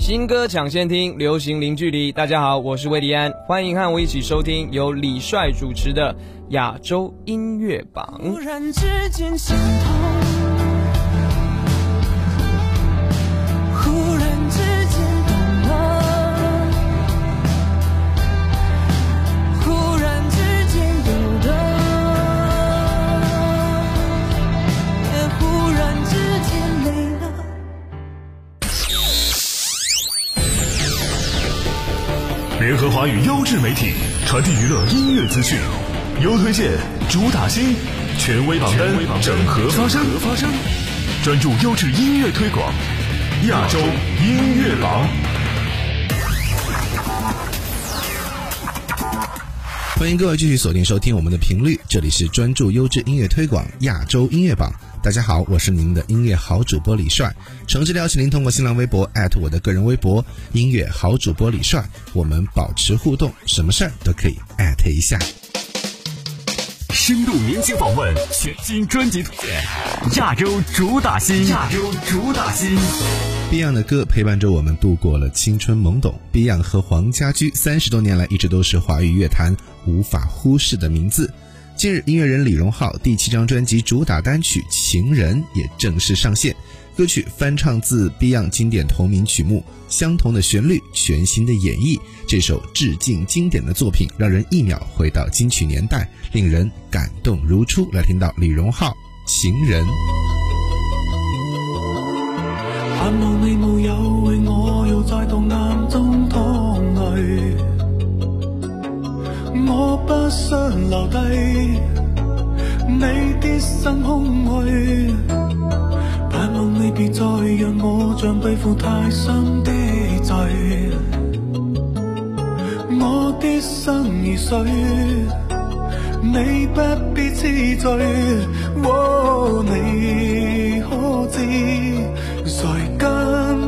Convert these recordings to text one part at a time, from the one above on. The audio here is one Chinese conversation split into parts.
新歌抢先听，流行零距离。大家好，我是魏迪安，欢迎和我一起收听由李帅主持的亚洲音乐榜。突然之间心华语优质媒体，传递娱乐音乐资讯，优推荐，主打新，权威榜单，整合发声，发声，专注优质音乐推广，亚洲音乐榜。欢迎各位继续锁定收听我们的频率，这里是专注优质音乐推广亚洲音乐榜。大家好，我是您的音乐好主播李帅，诚挚邀请您通过新浪微博艾特我的个人微博音乐好主播李帅，我们保持互动，什么事儿都可以艾特一下。深度明星访问，全新专辑推荐，亚洲主打新，亚洲主打新。Beyond 的歌陪伴着我们度过了青春懵懂。Beyond 和黄家驹三十多年来一直都是华语乐坛无法忽视的名字。近日，音乐人李荣浩第七张专辑主打单曲《情人》也正式上线。歌曲翻唱自 Beyond 经典同名曲目，相同的旋律，全新的演绎。这首致敬经典的作品，让人一秒回到金曲年代，令人感动如初。来听到李荣浩《情人》。不想留低你的心空虛，盼望你別再讓我像背負太深的罪，我的心如水。你不必痴醉，你可知誰甘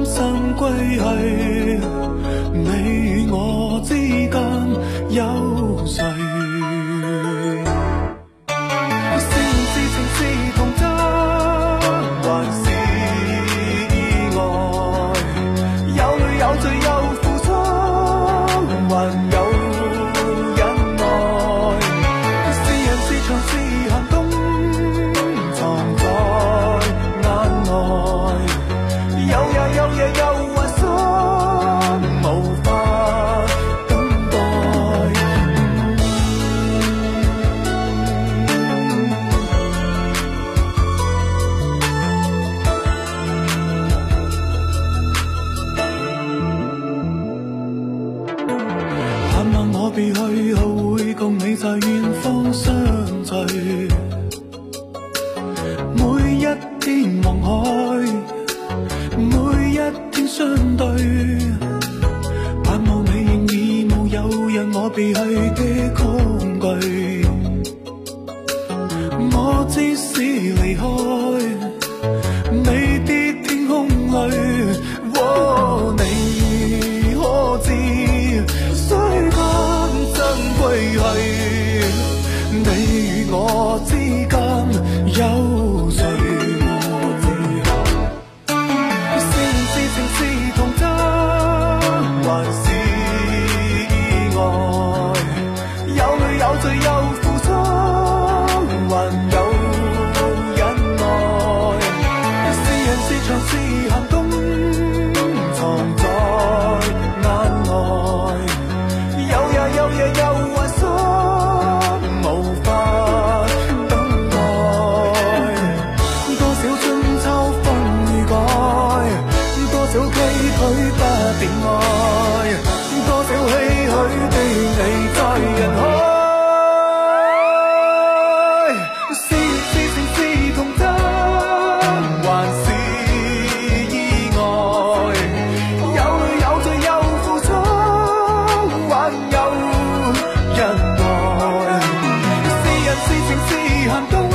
心歸去？你與我去后会共你在远方相聚，每一天望海，每一天相对。盼望你仍已没有让我別去的恐惧，我知 i'm cuando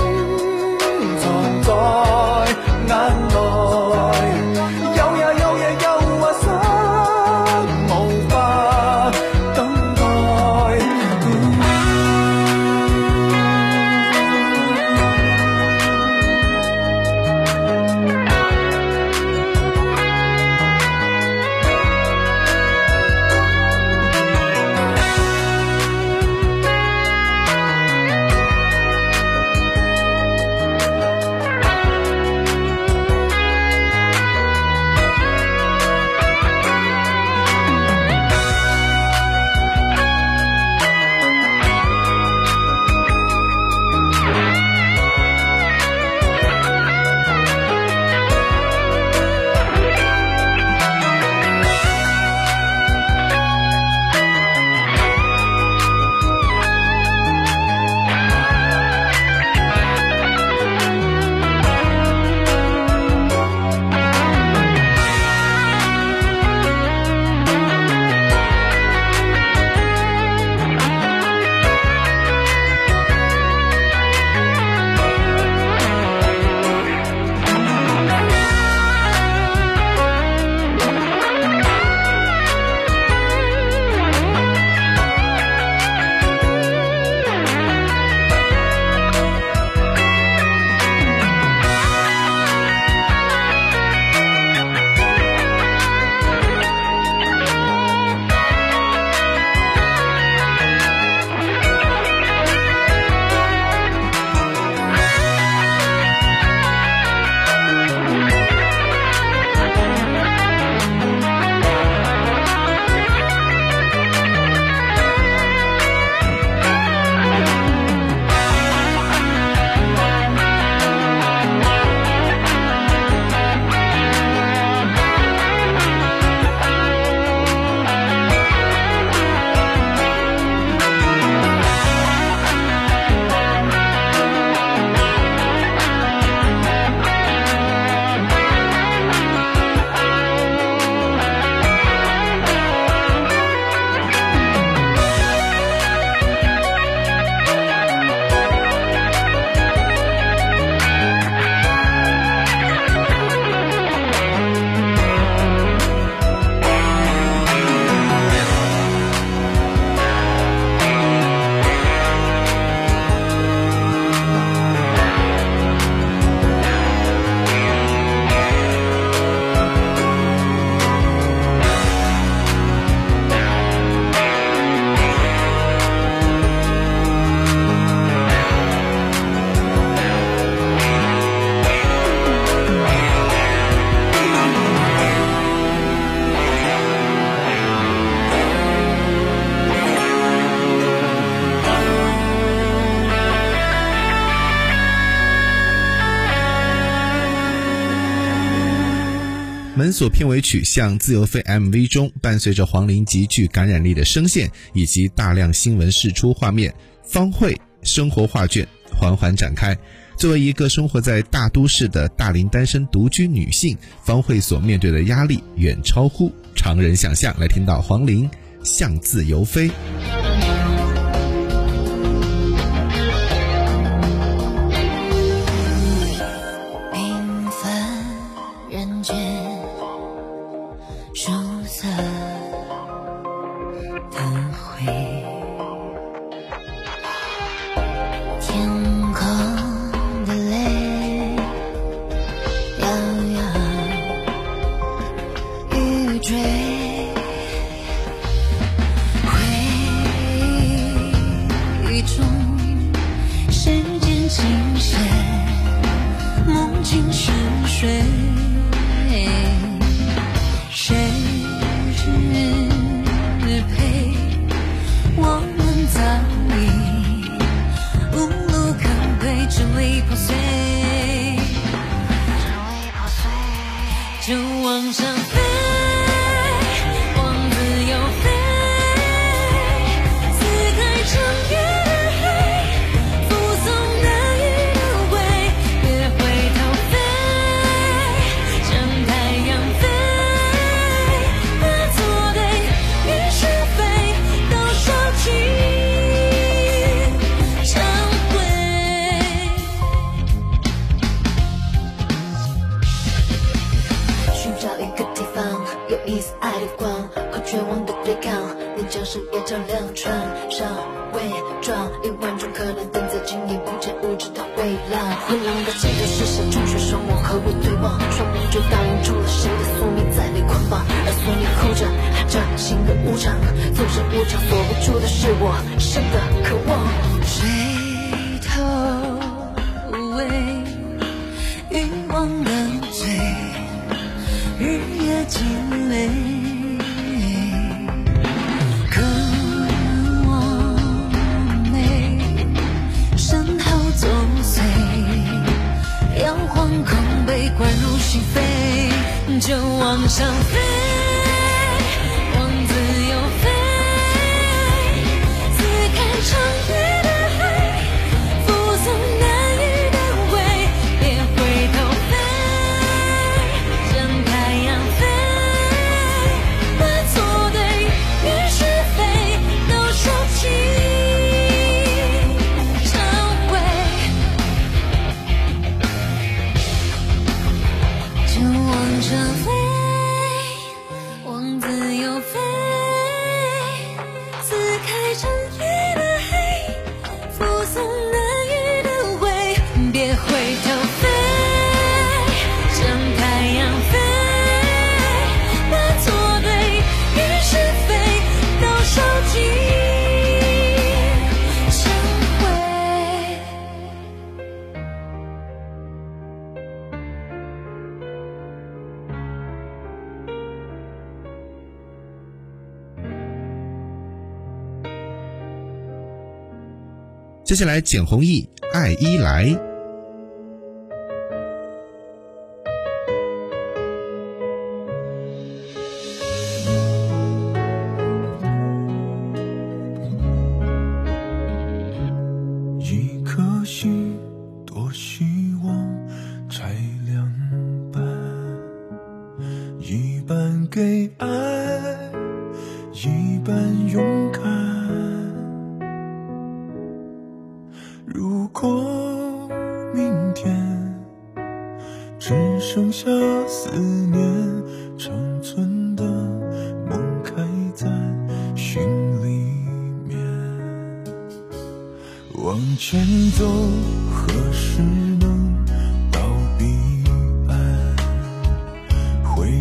本所片尾曲《向自由飞》MV 中，伴随着黄龄极具感染力的声线以及大量新闻释出画面，方慧生活画卷缓缓展开。作为一个生活在大都市的大龄单身独居女性，方慧所面对的压力远超乎常人想象。来听到黄龄《向自由飞》。轮回接下来，简弘亦爱依来。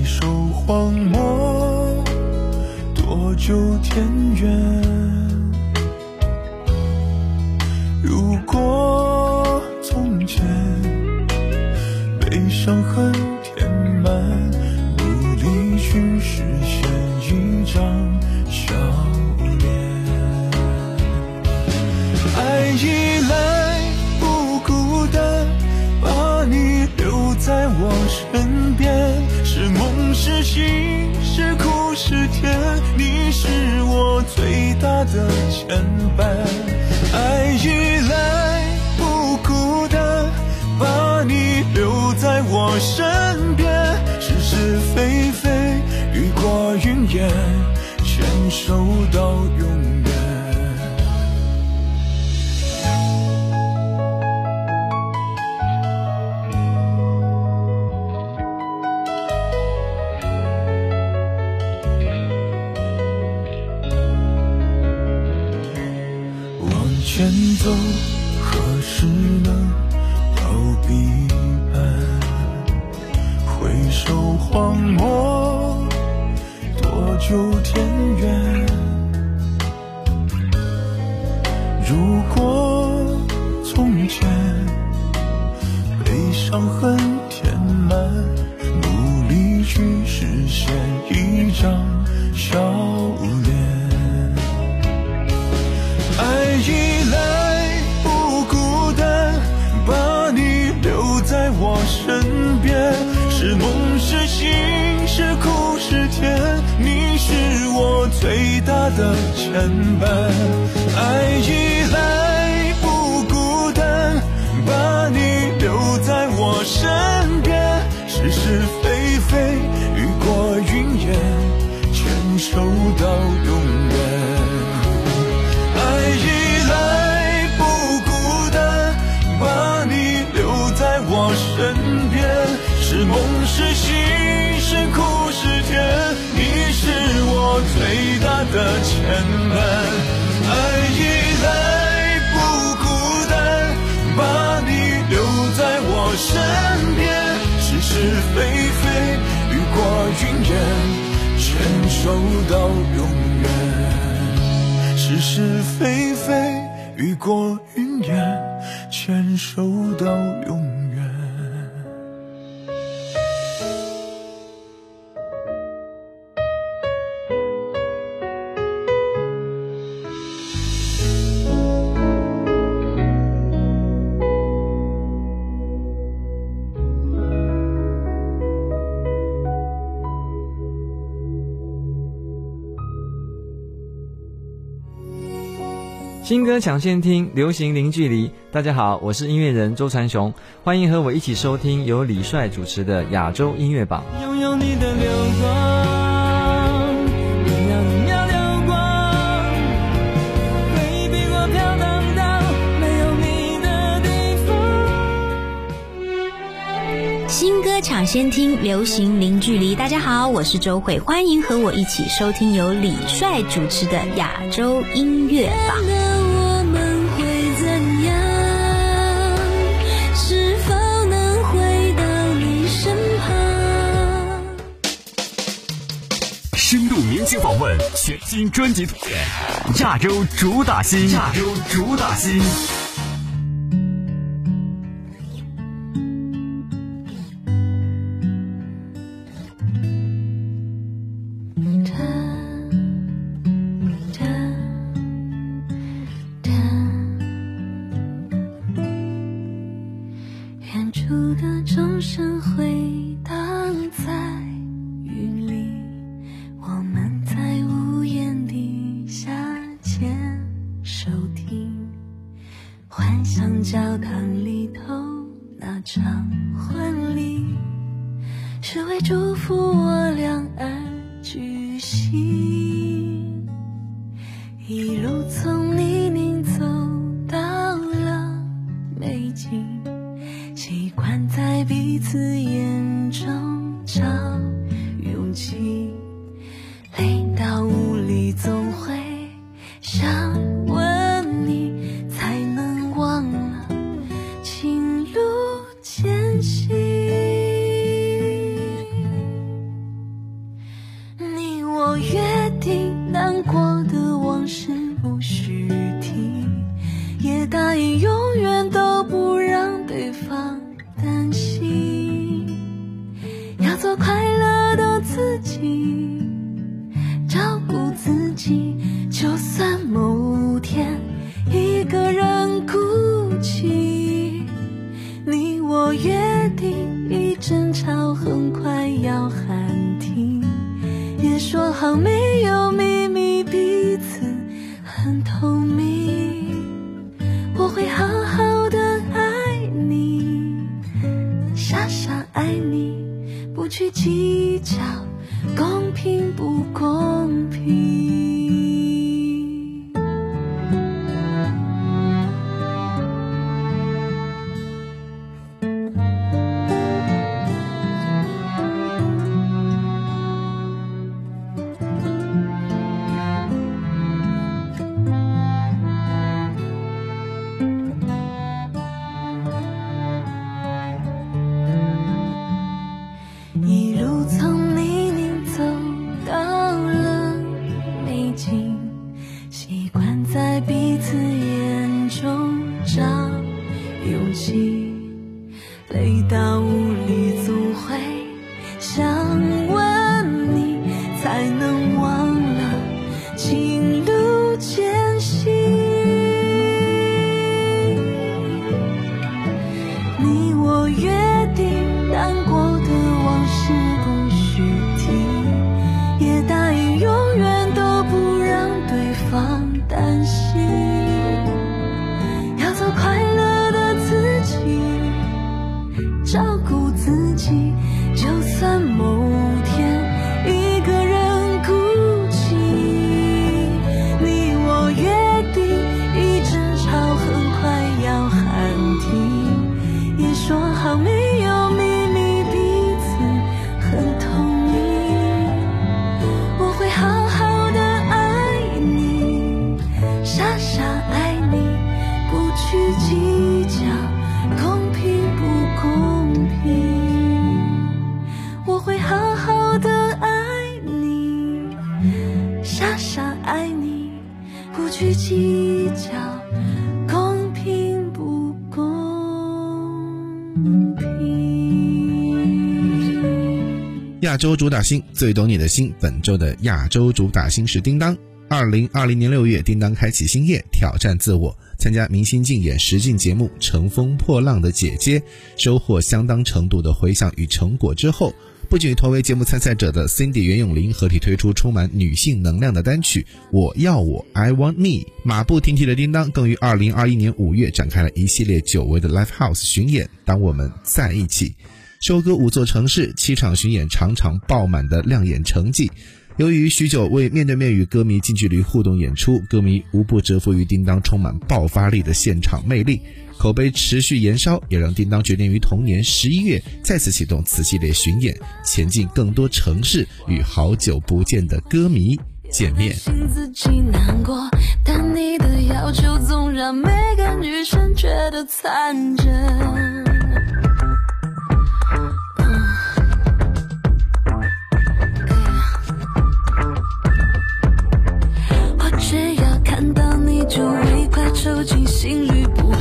一首荒漠多久天远如果从前被伤痕填满努力去实现一张心是苦是甜，你是我最大的牵绊。爱与来不孤单，把你留在我身边。是是非非，雨过云烟，牵手到永远。的牵绊。爱牵手到永远。是是非非，雨过云烟，牵手到永远。新歌抢先听，流行零距离。大家好，我是音乐人周传雄，欢迎和我一起收听由李帅主持的亚洲音乐榜。拥有你的流光，一秒一秒流光，回忆比我飘荡到没有你的地方。新歌抢先听，流行零距离。大家好，我是周慧，欢迎和我一起收听由李帅主持的亚洲音乐榜。访问，全新专辑图片，亚洲主打新，亚洲主打新。习惯在彼此眼中找喊停。亚洲主打星最懂你的心，本周的亚洲主打星是叮当。二零二零年六月，叮当开启新业，挑战自我，参加明星竞演实境节目《乘风破浪的姐姐》，收获相当程度的回响与成果之后，不仅同为节目参赛者的 Cindy 袁咏琳合体推出充满女性能量的单曲《我要我 I Want Me》，马不停蹄的叮当更于二零二一年五月展开了一系列久违的 Live House 巡演。当我们在一起。收割五座城市，七场巡演，场场爆满的亮眼成绩。由于许久未面对面与歌迷近距离互动演出，歌迷无不折服于叮当充满爆发力的现场魅力，口碑持续延烧，也让叮当决定于同年十一月再次启动此系列巡演，前进更多城市，与好久不见的歌迷见面。自己难过，但你的要求总让每个女生觉得残忍。心律不整。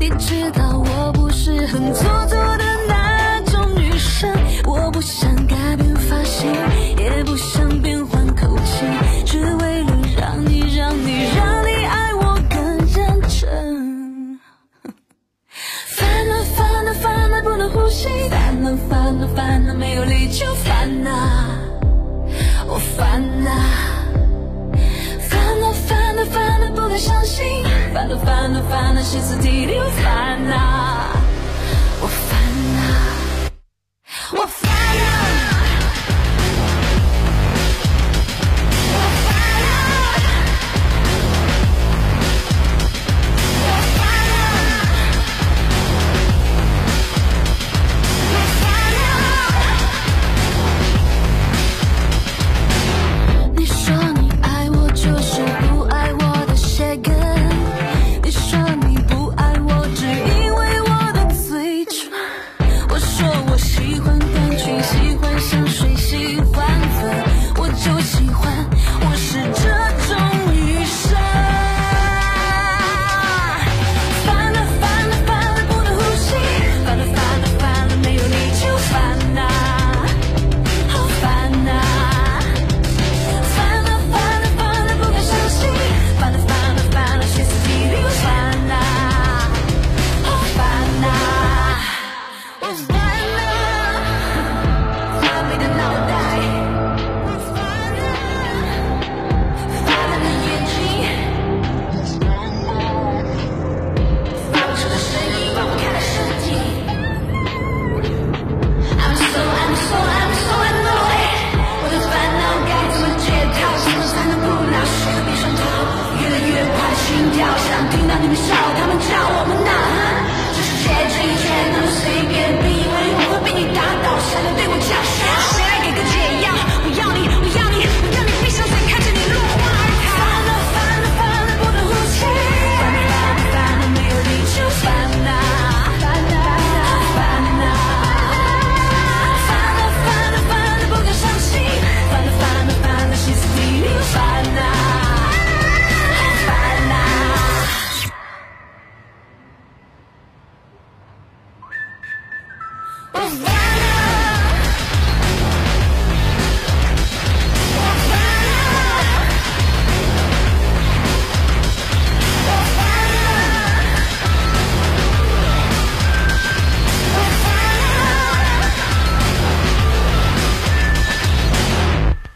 你知道我不是很做作的那种女生，我不想改变发型，也不想变换口气，只为了让你让你让你爱我更认真。烦恼烦恼烦恼不能呼吸，烦恼烦恼烦恼没有理就烦恼，我烦恼。烦恼烦恼烦恼不敢相信，烦恼烦恼烦恼歇斯底里，我烦恼，我烦恼，我